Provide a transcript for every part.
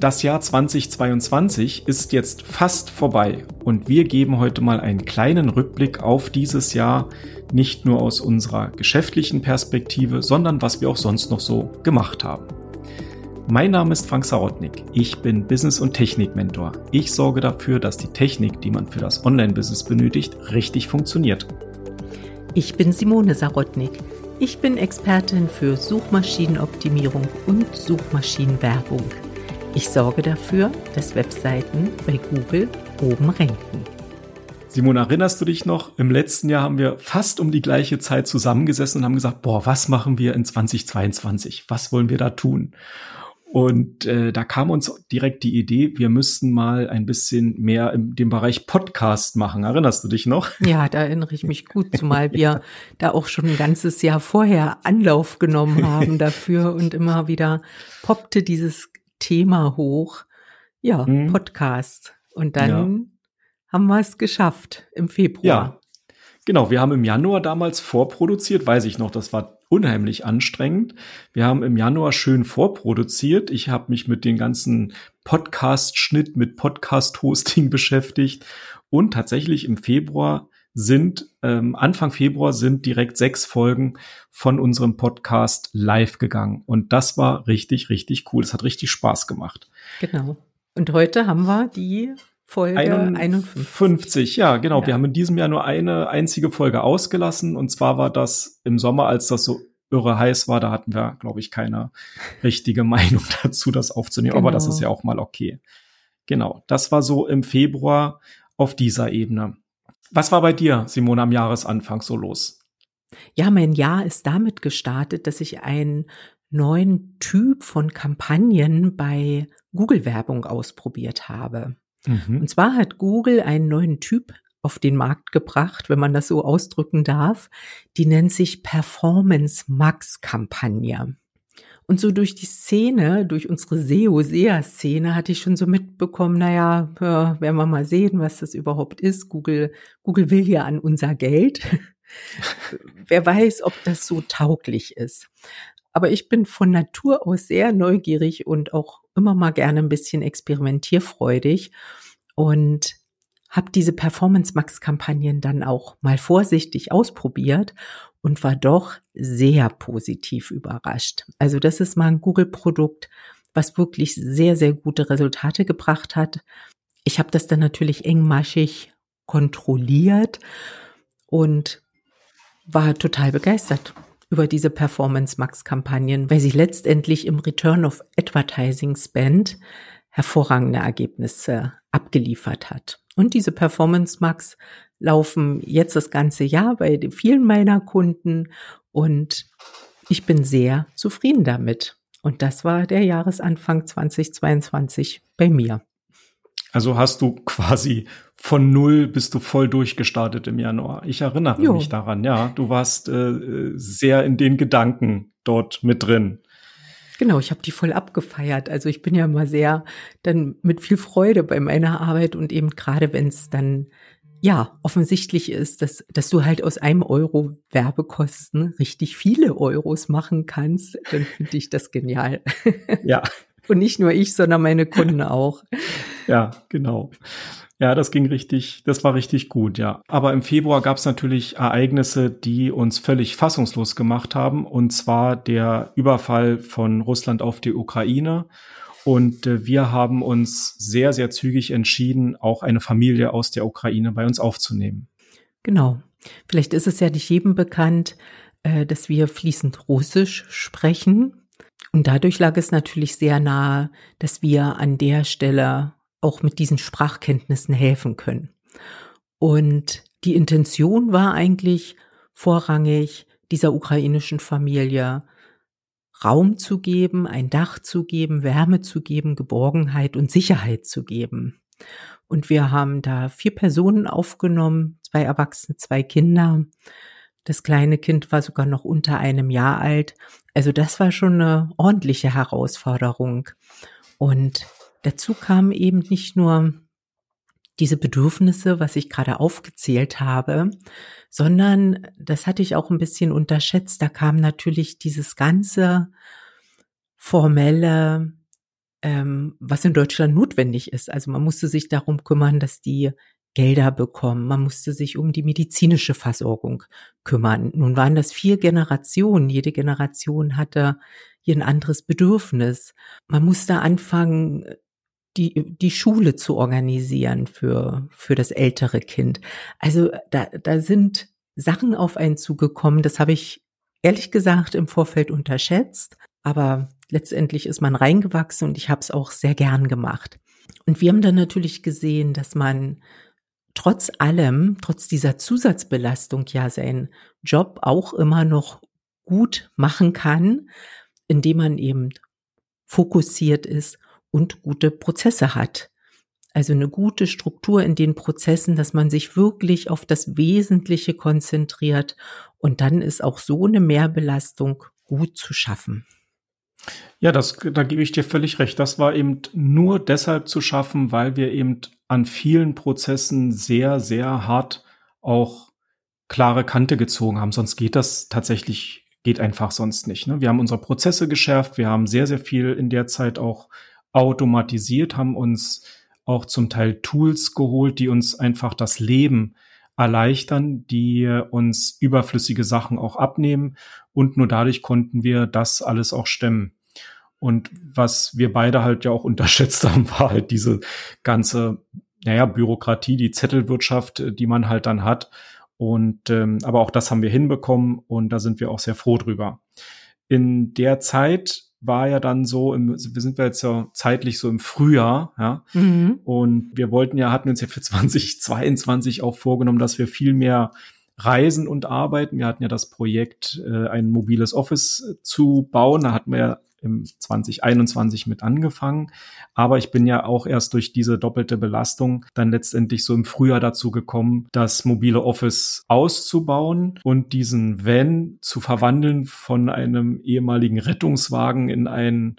Das Jahr 2022 ist jetzt fast vorbei und wir geben heute mal einen kleinen Rückblick auf dieses Jahr, nicht nur aus unserer geschäftlichen Perspektive, sondern was wir auch sonst noch so gemacht haben. Mein Name ist Frank Sarotnik. Ich bin Business- und Technik-Mentor. Ich sorge dafür, dass die Technik, die man für das Online-Business benötigt, richtig funktioniert. Ich bin Simone Sarotnik. Ich bin Expertin für Suchmaschinenoptimierung und Suchmaschinenwerbung. Ich sorge dafür, dass Webseiten bei Google oben ranken. Simon, erinnerst du dich noch? Im letzten Jahr haben wir fast um die gleiche Zeit zusammengesessen und haben gesagt, boah, was machen wir in 2022? Was wollen wir da tun? Und äh, da kam uns direkt die Idee, wir müssten mal ein bisschen mehr in dem Bereich Podcast machen. Erinnerst du dich noch? Ja, da erinnere ich mich gut, zumal wir da auch schon ein ganzes Jahr vorher Anlauf genommen haben dafür und immer wieder poppte dieses Thema hoch. Ja, mhm. Podcast. Und dann ja. haben wir es geschafft im Februar. Ja, genau. Wir haben im Januar damals vorproduziert, weiß ich noch, das war unheimlich anstrengend. Wir haben im Januar schön vorproduziert. Ich habe mich mit den ganzen Podcast-Schnitt, mit Podcast-Hosting beschäftigt. Und tatsächlich im Februar sind, ähm, Anfang Februar sind direkt sechs Folgen von unserem Podcast live gegangen. Und das war richtig, richtig cool. Es hat richtig Spaß gemacht. Genau. Und heute haben wir die Folge 51. 50, ja, genau. Ja. Wir haben in diesem Jahr nur eine einzige Folge ausgelassen. Und zwar war das im Sommer, als das so irre heiß war. Da hatten wir, glaube ich, keine richtige Meinung dazu, das aufzunehmen. Genau. Aber das genau. ist ja auch mal okay. Genau. Das war so im Februar auf dieser Ebene. Was war bei dir, Simone, am Jahresanfang so los? Ja, mein Jahr ist damit gestartet, dass ich einen neuen Typ von Kampagnen bei Google-Werbung ausprobiert habe. Mhm. Und zwar hat Google einen neuen Typ auf den Markt gebracht, wenn man das so ausdrücken darf. Die nennt sich Performance Max Kampagne. Und so durch die Szene, durch unsere SEO-SEA-Szene hatte ich schon so mitbekommen, naja, ja, werden wir mal sehen, was das überhaupt ist. Google, Google will ja an unser Geld. Wer weiß, ob das so tauglich ist. Aber ich bin von Natur aus sehr neugierig und auch immer mal gerne ein bisschen experimentierfreudig und habe diese Performance Max Kampagnen dann auch mal vorsichtig ausprobiert und war doch sehr positiv überrascht. Also das ist mal ein Google-Produkt, was wirklich sehr, sehr gute Resultate gebracht hat. Ich habe das dann natürlich engmaschig kontrolliert und war total begeistert über diese Performance Max Kampagnen, weil sie letztendlich im Return of Advertising Spend hervorragende Ergebnisse abgeliefert hat. Und diese Performance Max laufen jetzt das ganze Jahr bei vielen meiner Kunden und ich bin sehr zufrieden damit. Und das war der Jahresanfang 2022 bei mir. Also hast du quasi von null bist du voll durchgestartet im Januar. Ich erinnere jo. mich daran, ja. Du warst äh, sehr in den Gedanken dort mit drin. Genau, ich habe die voll abgefeiert. Also ich bin ja immer sehr dann mit viel Freude bei meiner Arbeit und eben gerade wenn es dann ja offensichtlich ist, dass, dass du halt aus einem Euro Werbekosten richtig viele Euros machen kannst, dann finde ich das genial. Ja. und nicht nur ich, sondern meine Kunden auch. Ja, genau. Ja, das ging richtig, das war richtig gut, ja. Aber im Februar gab es natürlich Ereignisse, die uns völlig fassungslos gemacht haben, und zwar der Überfall von Russland auf die Ukraine. Und äh, wir haben uns sehr, sehr zügig entschieden, auch eine Familie aus der Ukraine bei uns aufzunehmen. Genau. Vielleicht ist es ja nicht jedem bekannt, äh, dass wir fließend Russisch sprechen. Und dadurch lag es natürlich sehr nahe, dass wir an der Stelle auch mit diesen Sprachkenntnissen helfen können. Und die Intention war eigentlich vorrangig, dieser ukrainischen Familie Raum zu geben, ein Dach zu geben, Wärme zu geben, Geborgenheit und Sicherheit zu geben. Und wir haben da vier Personen aufgenommen, zwei Erwachsene, zwei Kinder. Das kleine Kind war sogar noch unter einem Jahr alt. Also das war schon eine ordentliche Herausforderung. Und Dazu kamen eben nicht nur diese Bedürfnisse, was ich gerade aufgezählt habe, sondern das hatte ich auch ein bisschen unterschätzt. Da kam natürlich dieses ganze formelle, ähm, was in Deutschland notwendig ist. Also man musste sich darum kümmern, dass die Gelder bekommen. Man musste sich um die medizinische Versorgung kümmern. Nun waren das vier Generationen. Jede Generation hatte hier ein anderes Bedürfnis. Man musste anfangen, die, die Schule zu organisieren für, für das ältere Kind. Also da, da sind Sachen auf einen zugekommen. Das habe ich ehrlich gesagt im Vorfeld unterschätzt. Aber letztendlich ist man reingewachsen und ich habe es auch sehr gern gemacht. Und wir haben dann natürlich gesehen, dass man trotz allem, trotz dieser Zusatzbelastung ja seinen Job auch immer noch gut machen kann, indem man eben fokussiert ist und gute Prozesse hat. Also eine gute Struktur in den Prozessen, dass man sich wirklich auf das Wesentliche konzentriert und dann ist auch so eine Mehrbelastung gut zu schaffen. Ja, das, da gebe ich dir völlig recht. Das war eben nur deshalb zu schaffen, weil wir eben an vielen Prozessen sehr, sehr hart auch klare Kante gezogen haben. Sonst geht das tatsächlich, geht einfach sonst nicht. Ne? Wir haben unsere Prozesse geschärft. Wir haben sehr, sehr viel in der Zeit auch automatisiert, haben uns auch zum Teil Tools geholt, die uns einfach das Leben erleichtern, die uns überflüssige Sachen auch abnehmen und nur dadurch konnten wir das alles auch stemmen. Und was wir beide halt ja auch unterschätzt haben, war halt diese ganze, naja, Bürokratie, die Zettelwirtschaft, die man halt dann hat. Und ähm, aber auch das haben wir hinbekommen und da sind wir auch sehr froh drüber. In der Zeit war ja dann so, im, wir sind wir jetzt ja zeitlich so im Frühjahr, ja. Mhm. Und wir wollten ja, hatten uns ja für 2022 auch vorgenommen, dass wir viel mehr reisen und arbeiten. Wir hatten ja das Projekt, äh, ein mobiles Office zu bauen. Da hatten wir ja im 2021 mit angefangen. Aber ich bin ja auch erst durch diese doppelte Belastung dann letztendlich so im Frühjahr dazu gekommen, das mobile Office auszubauen und diesen Van zu verwandeln von einem ehemaligen Rettungswagen in ein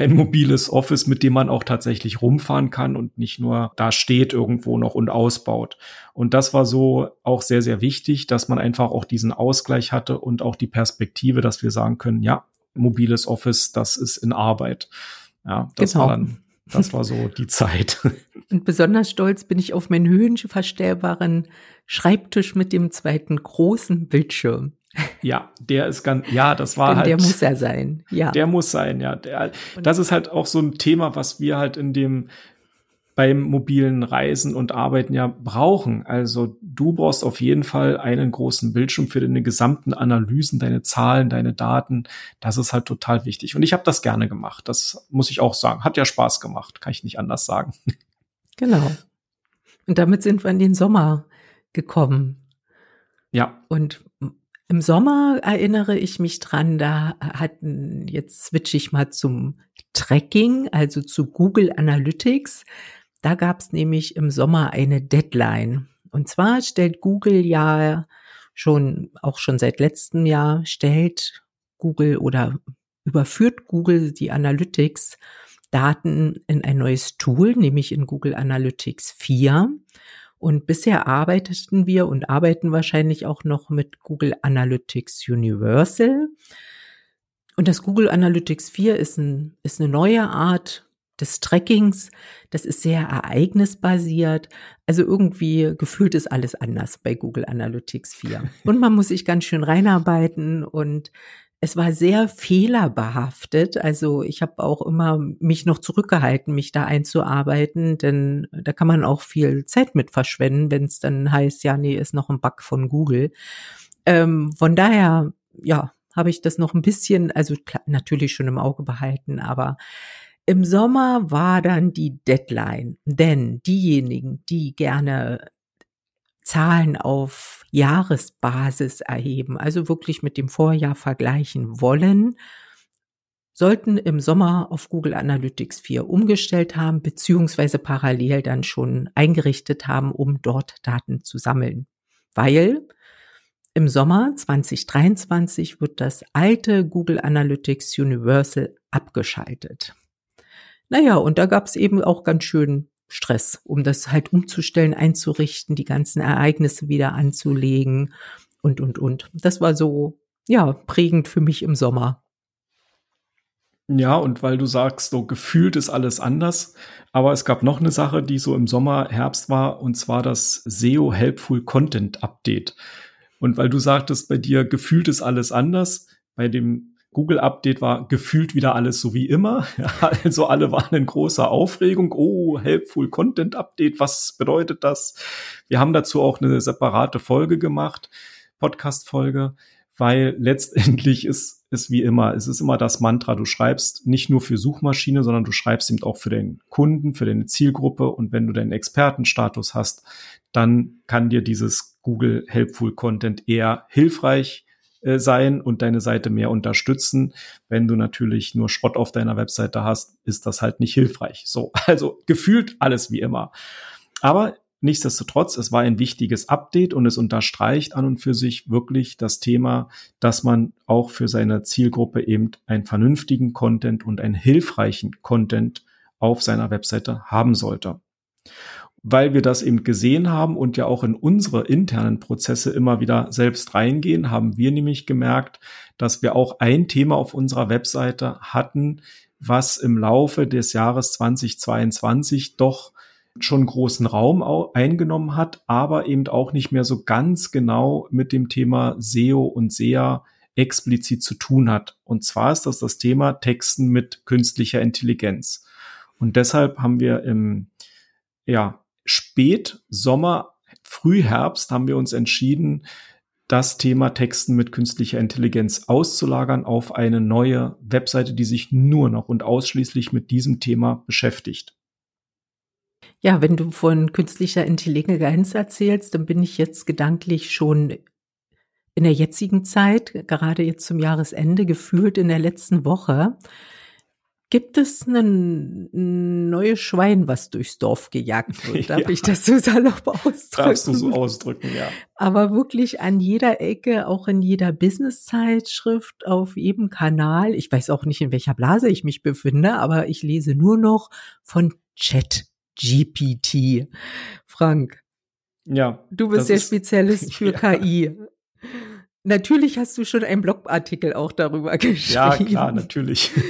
ein mobiles Office, mit dem man auch tatsächlich rumfahren kann und nicht nur da steht irgendwo noch und ausbaut. Und das war so auch sehr, sehr wichtig, dass man einfach auch diesen Ausgleich hatte und auch die Perspektive, dass wir sagen können, ja, mobiles Office, das ist in Arbeit. Ja, das genau. war dann, das war so die Zeit. Und besonders stolz bin ich auf meinen höhenverstellbaren Schreibtisch mit dem zweiten großen Bildschirm. Ja, der ist ganz, ja, das war Denn halt. Der muss ja sein, ja. Der muss sein, ja. Der, das ist halt auch so ein Thema, was wir halt in dem beim mobilen Reisen und Arbeiten ja brauchen. Also du brauchst auf jeden Fall einen großen Bildschirm für deine gesamten Analysen, deine Zahlen, deine Daten. Das ist halt total wichtig. Und ich habe das gerne gemacht. Das muss ich auch sagen. Hat ja Spaß gemacht, kann ich nicht anders sagen. Genau. Und damit sind wir in den Sommer gekommen. Ja. Und im Sommer erinnere ich mich dran, da hatten, jetzt switche ich mal zum Tracking, also zu Google Analytics. Da gab es nämlich im Sommer eine Deadline. Und zwar stellt Google ja schon, auch schon seit letztem Jahr, stellt Google oder überführt Google die Analytics Daten in ein neues Tool, nämlich in Google Analytics 4. Und bisher arbeiteten wir und arbeiten wahrscheinlich auch noch mit Google Analytics Universal. Und das Google Analytics 4 ist, ein, ist eine neue Art des Trackings. Das ist sehr ereignisbasiert. Also irgendwie gefühlt ist alles anders bei Google Analytics 4. Und man muss sich ganz schön reinarbeiten und es war sehr fehlerbehaftet. Also ich habe auch immer mich noch zurückgehalten, mich da einzuarbeiten, denn da kann man auch viel Zeit mit verschwenden, wenn es dann heißt, ja, nee, ist noch ein Bug von Google. Ähm, von daher, ja, habe ich das noch ein bisschen, also klar, natürlich schon im Auge behalten, aber im Sommer war dann die Deadline, denn diejenigen, die gerne Zahlen auf Jahresbasis erheben, also wirklich mit dem Vorjahr vergleichen wollen, sollten im Sommer auf Google Analytics 4 umgestellt haben, beziehungsweise parallel dann schon eingerichtet haben, um dort Daten zu sammeln. Weil im Sommer 2023 wird das alte Google Analytics Universal abgeschaltet. Naja, und da gab es eben auch ganz schön Stress, um das halt umzustellen, einzurichten, die ganzen Ereignisse wieder anzulegen und, und, und. Das war so, ja, prägend für mich im Sommer. Ja, und weil du sagst, so gefühlt ist alles anders. Aber es gab noch eine Sache, die so im Sommer, Herbst war, und zwar das SEO Helpful Content Update. Und weil du sagtest, bei dir gefühlt ist alles anders, bei dem Google Update war gefühlt wieder alles so wie immer. also alle waren in großer Aufregung. Oh, Helpful Content Update, was bedeutet das? Wir haben dazu auch eine separate Folge gemacht, Podcast-Folge, weil letztendlich ist ist wie immer, es ist immer das Mantra, du schreibst nicht nur für Suchmaschine, sondern du schreibst eben auch für den Kunden, für deine Zielgruppe und wenn du deinen Expertenstatus hast, dann kann dir dieses Google Helpful Content eher hilfreich äh, sein und deine Seite mehr unterstützen. Wenn du natürlich nur Schrott auf deiner Webseite hast, ist das halt nicht hilfreich. So, also gefühlt alles wie immer. Aber Nichtsdestotrotz, es war ein wichtiges Update und es unterstreicht an und für sich wirklich das Thema, dass man auch für seine Zielgruppe eben einen vernünftigen Content und einen hilfreichen Content auf seiner Webseite haben sollte. Weil wir das eben gesehen haben und ja auch in unsere internen Prozesse immer wieder selbst reingehen, haben wir nämlich gemerkt, dass wir auch ein Thema auf unserer Webseite hatten, was im Laufe des Jahres 2022 doch schon großen Raum eingenommen hat, aber eben auch nicht mehr so ganz genau mit dem Thema SEO und SEA explizit zu tun hat. Und zwar ist das das Thema Texten mit künstlicher Intelligenz. Und deshalb haben wir im ja, Spätsommer, Frühherbst haben wir uns entschieden, das Thema Texten mit künstlicher Intelligenz auszulagern auf eine neue Webseite, die sich nur noch und ausschließlich mit diesem Thema beschäftigt. Ja, wenn du von künstlicher Intelligenz erzählst, dann bin ich jetzt gedanklich schon in der jetzigen Zeit, gerade jetzt zum Jahresende, gefühlt in der letzten Woche. Gibt es ein neues Schwein, was durchs Dorf gejagt wird? Darf ja. ich das so salopp ausdrücken? Darfst du so ausdrücken, ja. Aber wirklich an jeder Ecke, auch in jeder Business-Zeitschrift, auf jedem Kanal. Ich weiß auch nicht, in welcher Blase ich mich befinde, aber ich lese nur noch von Chat GPT. Frank. Ja. Du bist der Spezialist für ja. KI. Natürlich hast du schon einen Blogartikel auch darüber geschrieben. Ja, klar, natürlich.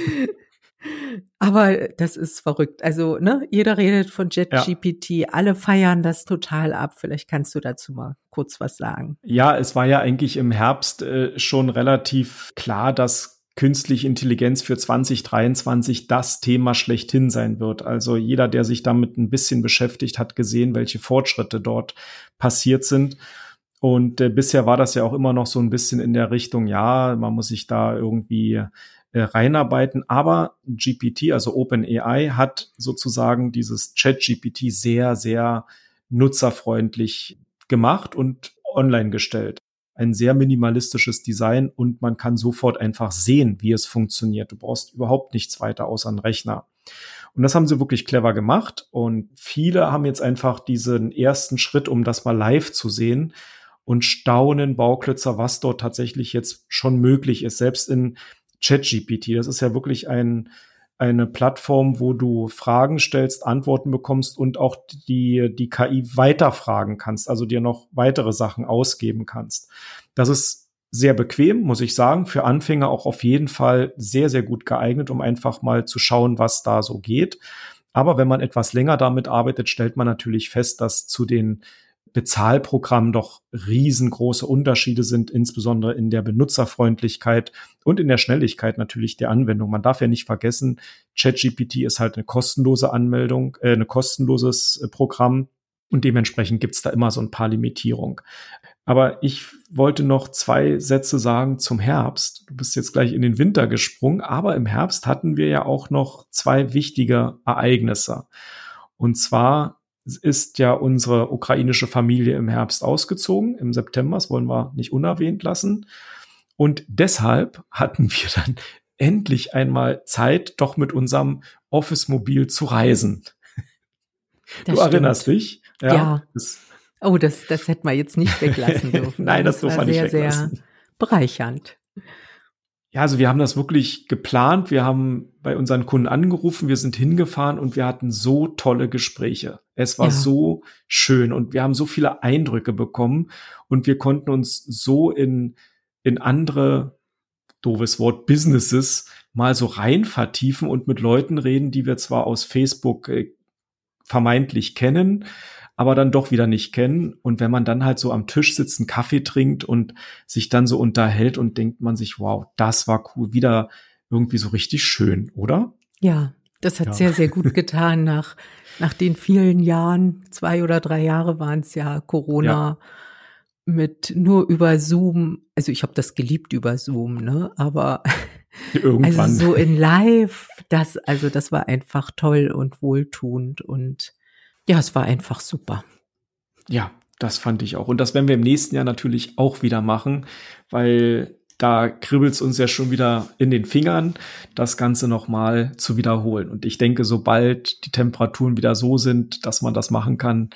Aber das ist verrückt. Also, ne, jeder redet von JetGPT, ja. alle feiern das total ab. Vielleicht kannst du dazu mal kurz was sagen. Ja, es war ja eigentlich im Herbst äh, schon relativ klar, dass künstliche Intelligenz für 2023 das Thema schlechthin sein wird. Also jeder, der sich damit ein bisschen beschäftigt, hat gesehen, welche Fortschritte dort passiert sind. Und äh, bisher war das ja auch immer noch so ein bisschen in der Richtung, ja, man muss sich da irgendwie äh, reinarbeiten. Aber GPT, also OpenAI, hat sozusagen dieses Chat-GPT sehr, sehr nutzerfreundlich gemacht und online gestellt ein sehr minimalistisches Design und man kann sofort einfach sehen, wie es funktioniert. Du brauchst überhaupt nichts weiter außer einen Rechner. Und das haben sie wirklich clever gemacht. Und viele haben jetzt einfach diesen ersten Schritt, um das mal live zu sehen und staunen Bauklötzer, was dort tatsächlich jetzt schon möglich ist. Selbst in ChatGPT. Das ist ja wirklich ein, eine Plattform, wo du Fragen stellst, Antworten bekommst und auch die, die KI weiterfragen kannst, also dir noch weitere Sachen ausgeben kannst. Das ist sehr bequem, muss ich sagen. Für Anfänger auch auf jeden Fall sehr, sehr gut geeignet, um einfach mal zu schauen, was da so geht. Aber wenn man etwas länger damit arbeitet, stellt man natürlich fest, dass zu den Bezahlprogramm doch riesengroße Unterschiede sind, insbesondere in der Benutzerfreundlichkeit und in der Schnelligkeit natürlich der Anwendung. Man darf ja nicht vergessen, ChatGPT ist halt eine kostenlose Anmeldung, äh, ein kostenloses äh, Programm und dementsprechend gibt's da immer so ein paar Limitierungen. Aber ich wollte noch zwei Sätze sagen zum Herbst. Du bist jetzt gleich in den Winter gesprungen, aber im Herbst hatten wir ja auch noch zwei wichtige Ereignisse. Und zwar ist ja unsere ukrainische Familie im Herbst ausgezogen, im September, das wollen wir nicht unerwähnt lassen. Und deshalb hatten wir dann endlich einmal Zeit, doch mit unserem Office-Mobil zu reisen. Das du stimmt. erinnerst dich? Ja. ja. Das, oh, das, das hätten wir jetzt nicht weglassen dürfen. Nein, das, das durfte man nicht weglassen. Sehr bereichernd. Ja, also wir haben das wirklich geplant. Wir haben bei unseren Kunden angerufen, wir sind hingefahren und wir hatten so tolle Gespräche. Es war ja. so schön und wir haben so viele Eindrücke bekommen und wir konnten uns so in, in andere doofes Wort, Businesses mal so rein vertiefen und mit Leuten reden, die wir zwar aus Facebook äh, vermeintlich kennen, aber dann doch wieder nicht kennen. Und wenn man dann halt so am Tisch sitzt, einen Kaffee trinkt und sich dann so unterhält und denkt man sich, wow, das war cool, wieder irgendwie so richtig schön, oder? Ja, das hat ja. sehr, sehr gut getan nach, nach den vielen Jahren, zwei oder drei Jahre waren es ja, Corona. Ja mit nur über Zoom, also ich habe das geliebt über Zoom, ne? Aber Irgendwann. also so in Live, das, also das war einfach toll und wohltuend und ja, es war einfach super. Ja, das fand ich auch. Und das werden wir im nächsten Jahr natürlich auch wieder machen, weil da kribbelt es uns ja schon wieder in den Fingern, das Ganze nochmal zu wiederholen. Und ich denke, sobald die Temperaturen wieder so sind, dass man das machen kann,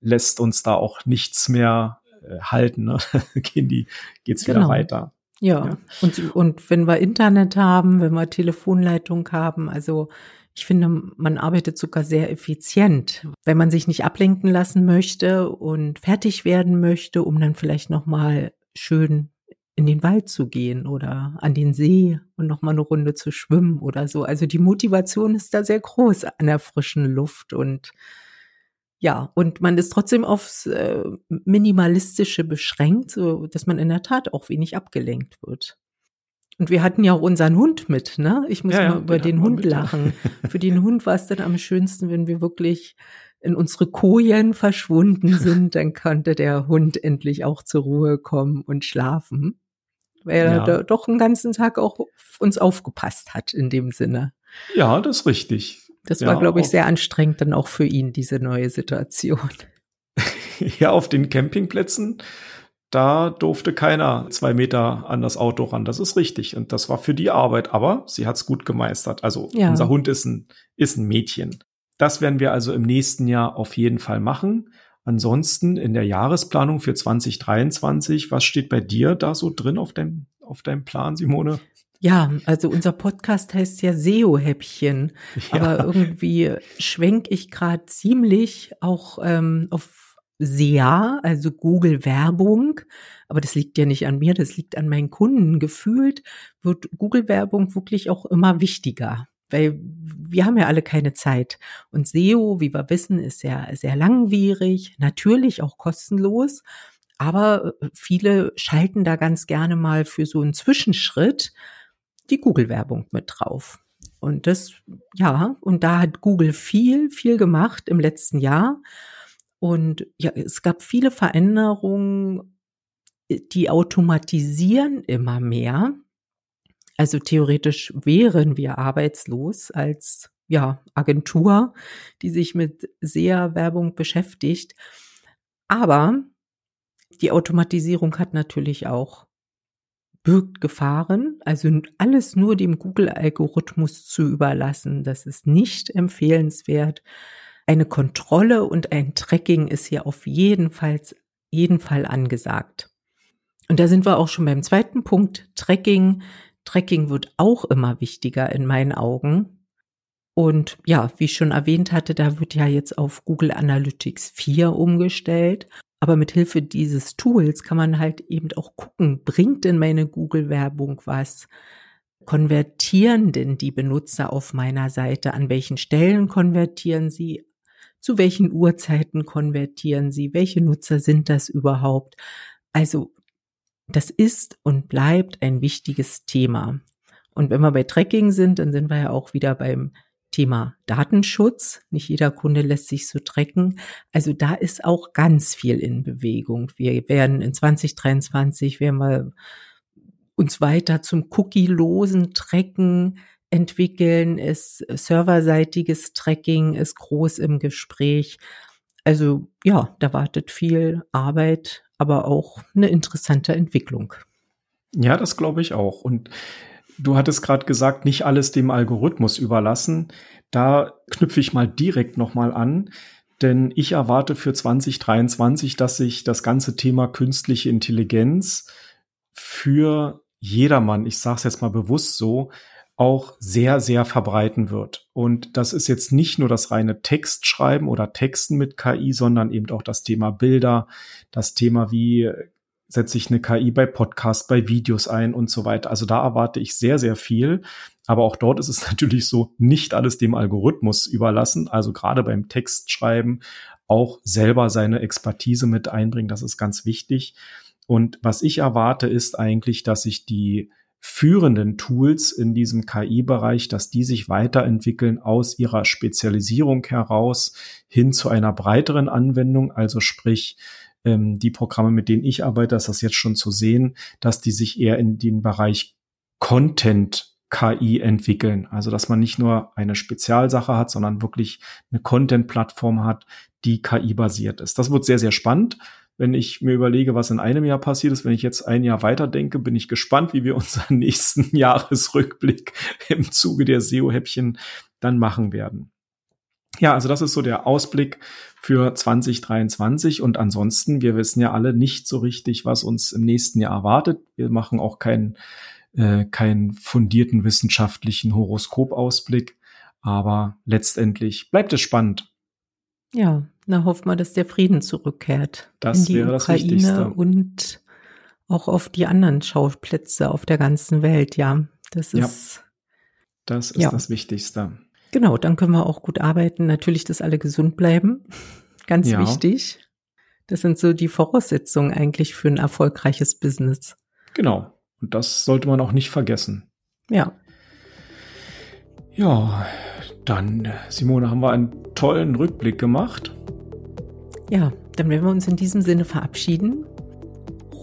lässt uns da auch nichts mehr äh, halten. Ne? Gehen die, geht's genau. wieder weiter. Ja. ja, Und, und wenn wir Internet haben, wenn wir Telefonleitung haben, also ich finde, man arbeitet sogar sehr effizient, wenn man sich nicht ablenken lassen möchte und fertig werden möchte, um dann vielleicht noch mal schön in den Wald zu gehen oder an den See und noch mal eine Runde zu schwimmen oder so. Also die Motivation ist da sehr groß an der frischen Luft und ja, und man ist trotzdem aufs äh, Minimalistische beschränkt, so dass man in der Tat auch wenig abgelenkt wird. Und wir hatten ja auch unseren Hund mit, ne? Ich muss ja, mal ja, über den Hund lachen. Für den Hund war es dann am schönsten, wenn wir wirklich in unsere Kojen verschwunden sind, dann konnte der Hund endlich auch zur Ruhe kommen und schlafen, weil ja. er doch einen ganzen Tag auch auf uns aufgepasst hat in dem Sinne. Ja, das ist richtig. Das war, glaube ich, sehr anstrengend dann auch für ihn, diese neue Situation. ja, auf den Campingplätzen, da durfte keiner zwei Meter an das Auto ran. Das ist richtig. Und das war für die Arbeit. Aber sie hat es gut gemeistert. Also ja. unser Hund ist ein, ist ein Mädchen. Das werden wir also im nächsten Jahr auf jeden Fall machen. Ansonsten in der Jahresplanung für 2023, was steht bei dir da so drin auf deinem, auf deinem Plan, Simone? Ja, also unser Podcast heißt ja SEO-Häppchen, ja. aber irgendwie schwenk ich gerade ziemlich auch ähm, auf SEA, also Google Werbung. Aber das liegt ja nicht an mir, das liegt an meinen Kunden. Gefühlt wird Google Werbung wirklich auch immer wichtiger weil wir haben ja alle keine Zeit. Und SEO, wie wir wissen, ist sehr, sehr langwierig, natürlich auch kostenlos. Aber äh, viele schalten da ganz gerne mal für so einen Zwischenschritt die Google-Werbung mit drauf. Und das, ja, und da hat Google viel, viel gemacht im letzten Jahr. Und ja, es gab viele Veränderungen, die automatisieren immer mehr. Also theoretisch wären wir arbeitslos als ja, Agentur, die sich mit SEA-Werbung beschäftigt. Aber die Automatisierung hat natürlich auch birgt Gefahren. Also alles nur dem Google-Algorithmus zu überlassen, das ist nicht empfehlenswert. Eine Kontrolle und ein Tracking ist hier auf jeden Fall, jeden Fall angesagt. Und da sind wir auch schon beim zweiten Punkt, Tracking. Tracking wird auch immer wichtiger in meinen Augen. Und ja, wie ich schon erwähnt hatte, da wird ja jetzt auf Google Analytics 4 umgestellt. Aber mit Hilfe dieses Tools kann man halt eben auch gucken, bringt denn meine Google-Werbung was? Konvertieren denn die Benutzer auf meiner Seite? An welchen Stellen konvertieren sie? Zu welchen Uhrzeiten konvertieren sie? Welche Nutzer sind das überhaupt? Also, das ist und bleibt ein wichtiges Thema. Und wenn wir bei Tracking sind, dann sind wir ja auch wieder beim Thema Datenschutz. Nicht jeder Kunde lässt sich so tracken. Also da ist auch ganz viel in Bewegung. Wir werden in 2023 werden wir uns weiter zum cookie-losen Tracken entwickeln. Ist serverseitiges Tracking ist groß im Gespräch. Also ja, da wartet viel Arbeit, aber auch eine interessante Entwicklung. Ja, das glaube ich auch. Und Du hattest gerade gesagt, nicht alles dem Algorithmus überlassen. Da knüpfe ich mal direkt nochmal an, denn ich erwarte für 2023, dass sich das ganze Thema künstliche Intelligenz für jedermann, ich sage es jetzt mal bewusst so, auch sehr, sehr verbreiten wird. Und das ist jetzt nicht nur das reine Textschreiben oder Texten mit KI, sondern eben auch das Thema Bilder, das Thema, wie setze ich eine KI bei Podcasts, bei Videos ein und so weiter. Also da erwarte ich sehr, sehr viel. Aber auch dort ist es natürlich so, nicht alles dem Algorithmus überlassen. Also gerade beim Textschreiben auch selber seine Expertise mit einbringen. Das ist ganz wichtig. Und was ich erwarte, ist eigentlich, dass sich die führenden Tools in diesem KI-Bereich, dass die sich weiterentwickeln aus ihrer Spezialisierung heraus hin zu einer breiteren Anwendung. Also sprich, ähm, die Programme, mit denen ich arbeite, ist das jetzt schon zu sehen, dass die sich eher in den Bereich Content KI entwickeln. Also, dass man nicht nur eine Spezialsache hat, sondern wirklich eine Content-Plattform hat, die KI-basiert ist. Das wird sehr, sehr spannend wenn ich mir überlege, was in einem Jahr passiert ist, wenn ich jetzt ein Jahr weiter denke, bin ich gespannt, wie wir unseren nächsten Jahresrückblick im Zuge der SEO-Häppchen dann machen werden. Ja, also das ist so der Ausblick für 2023 und ansonsten, wir wissen ja alle nicht so richtig, was uns im nächsten Jahr erwartet. Wir machen auch keinen äh, keinen fundierten wissenschaftlichen Horoskopausblick, aber letztendlich bleibt es spannend. Ja, na hoffen wir, dass der Frieden zurückkehrt. Das in die wäre das Ukraine Wichtigste. Und auch auf die anderen Schauplätze auf der ganzen Welt, ja. Das ist. Ja, das ist ja. das Wichtigste. Genau, dann können wir auch gut arbeiten. Natürlich, dass alle gesund bleiben. Ganz ja. wichtig. Das sind so die Voraussetzungen eigentlich für ein erfolgreiches Business. Genau. Und das sollte man auch nicht vergessen. Ja. Ja, dann, Simone, haben wir einen tollen Rückblick gemacht. Ja, dann werden wir uns in diesem Sinne verabschieden.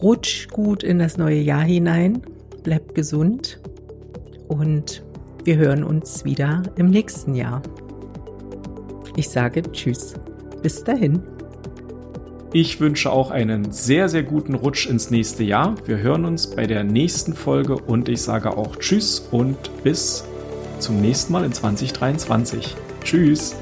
Rutsch gut in das neue Jahr hinein, bleibt gesund und wir hören uns wieder im nächsten Jahr. Ich sage Tschüss. Bis dahin. Ich wünsche auch einen sehr, sehr guten Rutsch ins nächste Jahr. Wir hören uns bei der nächsten Folge und ich sage auch Tschüss und bis zum nächsten Mal in 2023. Tschüss.